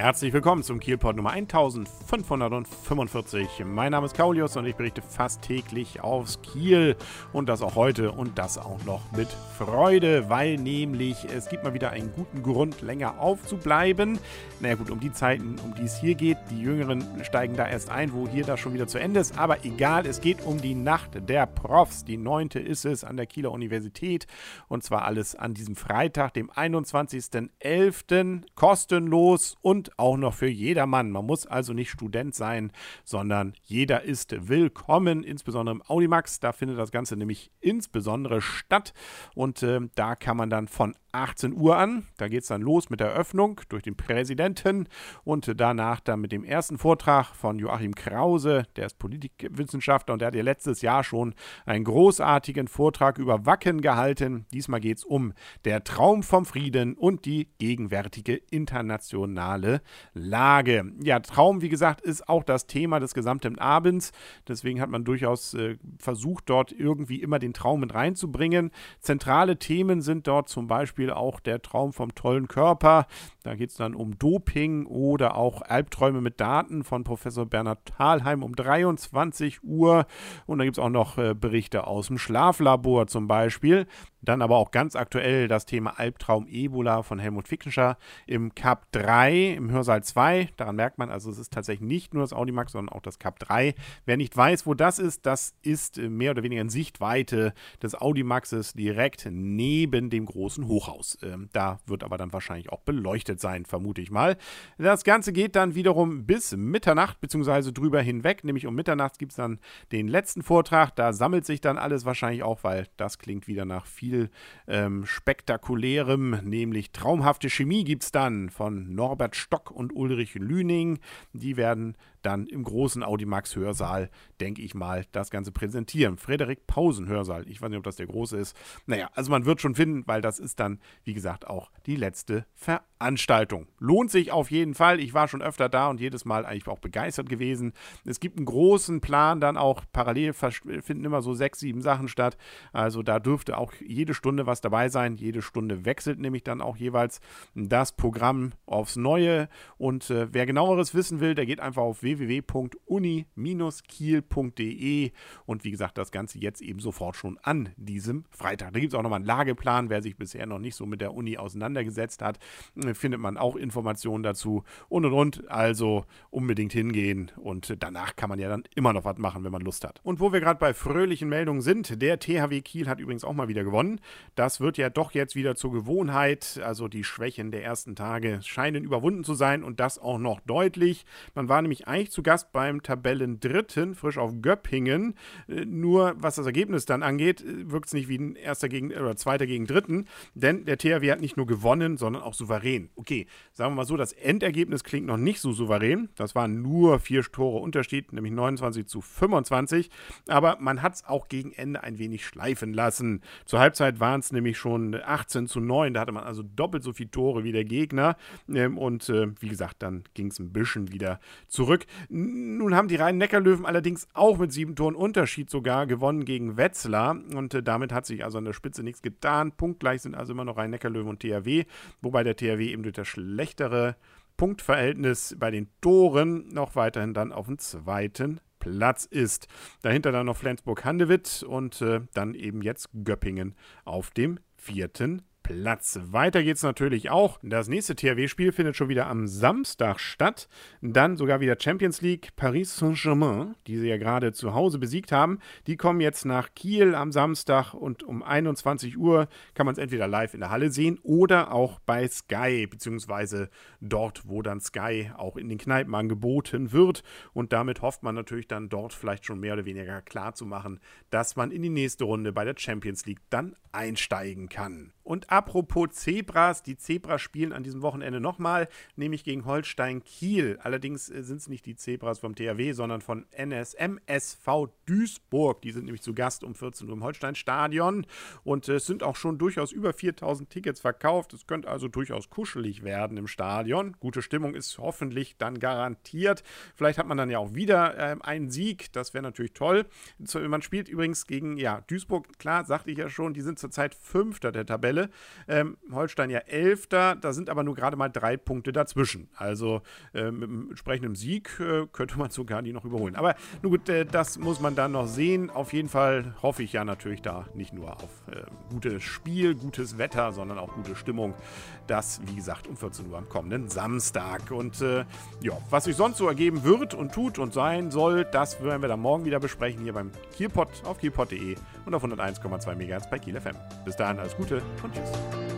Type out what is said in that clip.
Herzlich willkommen zum Kielport Nummer 1545. Mein Name ist Kaulius und ich berichte fast täglich aus Kiel und das auch heute und das auch noch mit Freude, weil nämlich es gibt mal wieder einen guten Grund, länger aufzubleiben. Naja gut, um die Zeiten, um die es hier geht, die Jüngeren steigen da erst ein, wo hier das schon wieder zu Ende ist, aber egal, es geht um die Nacht der Profs. Die neunte ist es an der Kieler Universität und zwar alles an diesem Freitag, dem 21.11. kostenlos und auch noch für jedermann. Man muss also nicht Student sein, sondern jeder ist willkommen, insbesondere im Audimax. Da findet das Ganze nämlich insbesondere statt und äh, da kann man dann von 18 Uhr an. Da geht es dann los mit der Eröffnung durch den Präsidenten und danach dann mit dem ersten Vortrag von Joachim Krause, der ist Politikwissenschaftler und der hat ja letztes Jahr schon einen großartigen Vortrag über Wacken gehalten. Diesmal geht es um der Traum vom Frieden und die gegenwärtige internationale Lage. Ja, Traum, wie gesagt, ist auch das Thema des gesamten Abends. Deswegen hat man durchaus äh, versucht, dort irgendwie immer den Traum mit reinzubringen. Zentrale Themen sind dort zum Beispiel auch der Traum vom tollen Körper. Da geht es dann um Doping oder auch Albträume mit Daten von Professor Bernhard Thalheim um 23 Uhr. Und da gibt es auch noch äh, Berichte aus dem Schlaflabor zum Beispiel. Dann aber auch ganz aktuell das Thema Albtraum Ebola von Helmut Fickenscher im Cup 3, im Hörsaal 2. Daran merkt man also, es ist tatsächlich nicht nur das Audimax, sondern auch das Cup 3. Wer nicht weiß, wo das ist, das ist äh, mehr oder weniger in Sichtweite des Audimaxes direkt neben dem großen Hochhaus. Ähm, da wird aber dann wahrscheinlich auch beleuchtet sein, vermute ich mal. Das Ganze geht dann wiederum bis Mitternacht, beziehungsweise drüber hinweg. Nämlich um Mitternacht gibt es dann den letzten Vortrag. Da sammelt sich dann alles wahrscheinlich auch, weil das klingt wieder nach viel ähm, spektakulärem, nämlich traumhafte Chemie gibt es dann von Norbert Stock und Ulrich Lüning. Die werden dann im großen Audimax Hörsaal, denke ich mal, das Ganze präsentieren. Frederik Pausen Hörsaal. Ich weiß nicht, ob das der große ist. Naja, also man wird schon finden, weil das ist dann, wie gesagt, auch die letzte Veranstaltung. Lohnt sich auf jeden Fall. Ich war schon öfter da und jedes Mal eigentlich auch begeistert gewesen. Es gibt einen großen Plan, dann auch parallel finden immer so sechs, sieben Sachen statt. Also da dürfte auch jede Stunde was dabei sein. Jede Stunde wechselt nämlich dann auch jeweils das Programm aufs Neue. Und äh, wer genaueres wissen will, der geht einfach auf www www.uni-kiel.de und wie gesagt, das Ganze jetzt eben sofort schon an diesem Freitag. Da gibt es auch nochmal einen Lageplan, wer sich bisher noch nicht so mit der Uni auseinandergesetzt hat, findet man auch Informationen dazu und und und. Also unbedingt hingehen und danach kann man ja dann immer noch was machen, wenn man Lust hat. Und wo wir gerade bei fröhlichen Meldungen sind, der THW Kiel hat übrigens auch mal wieder gewonnen. Das wird ja doch jetzt wieder zur Gewohnheit. Also die Schwächen der ersten Tage scheinen überwunden zu sein und das auch noch deutlich. Man war nämlich eigentlich zu Gast beim Tabellendritten, frisch auf Göppingen. Äh, nur was das Ergebnis dann angeht, äh, wirkt es nicht wie ein erster gegen oder zweiter gegen dritten, denn der THW hat nicht nur gewonnen, sondern auch souverän. Okay, sagen wir mal so, das Endergebnis klingt noch nicht so souverän. Das waren nur vier Tore Unterschied, nämlich 29 zu 25. Aber man hat es auch gegen Ende ein wenig schleifen lassen. Zur Halbzeit waren es nämlich schon 18 zu 9. Da hatte man also doppelt so viele Tore wie der Gegner. Ähm, und äh, wie gesagt, dann ging es ein bisschen wieder zurück. Nun haben die Rhein-Neckar-Löwen allerdings auch mit sieben Toren Unterschied sogar gewonnen gegen Wetzlar und äh, damit hat sich also an der Spitze nichts getan. Punktgleich sind also immer noch Rhein-Neckar-Löwen und THW, wobei der THW eben durch das schlechtere Punktverhältnis bei den Toren noch weiterhin dann auf dem zweiten Platz ist. Dahinter dann noch Flensburg-Handewitt und äh, dann eben jetzt Göppingen auf dem vierten Platz. Weiter geht's natürlich auch. Das nächste THW-Spiel findet schon wieder am Samstag statt. Dann sogar wieder Champions League Paris Saint-Germain, die sie ja gerade zu Hause besiegt haben. Die kommen jetzt nach Kiel am Samstag und um 21 Uhr kann man es entweder live in der Halle sehen oder auch bei Sky, beziehungsweise dort, wo dann Sky auch in den Kneipen angeboten wird. Und damit hofft man natürlich dann dort vielleicht schon mehr oder weniger klar zu machen, dass man in die nächste Runde bei der Champions League dann einsteigen kann. Und apropos Zebras, die Zebras spielen an diesem Wochenende nochmal, nämlich gegen Holstein Kiel. Allerdings äh, sind es nicht die Zebras vom THW, sondern von NSMSV Duisburg. Die sind nämlich zu Gast um 14 Uhr im Holstein-Stadion. Und äh, es sind auch schon durchaus über 4000 Tickets verkauft. Es könnte also durchaus kuschelig werden im Stadion. Gute Stimmung ist hoffentlich dann garantiert. Vielleicht hat man dann ja auch wieder äh, einen Sieg. Das wäre natürlich toll. Man spielt übrigens gegen ja, Duisburg, klar, sagte ich ja schon, die sind zurzeit Fünfter der Tabelle. Tabelle. Ähm, Holstein ja Elfter, da sind aber nur gerade mal drei Punkte dazwischen. Also äh, mit einem entsprechenden Sieg äh, könnte man sogar die noch überholen. Aber nun gut, äh, das muss man dann noch sehen. Auf jeden Fall hoffe ich ja natürlich da nicht nur auf äh, gutes Spiel, gutes Wetter, sondern auch gute Stimmung. Das, wie gesagt, um 14 Uhr am kommenden Samstag. Und äh, ja, was sich sonst so ergeben wird und tut und sein soll, das werden wir dann morgen wieder besprechen hier beim Kielpot auf kielpot.de und auf 101,2 MHz bei Kiel FM. Bis dahin alles Gute und just.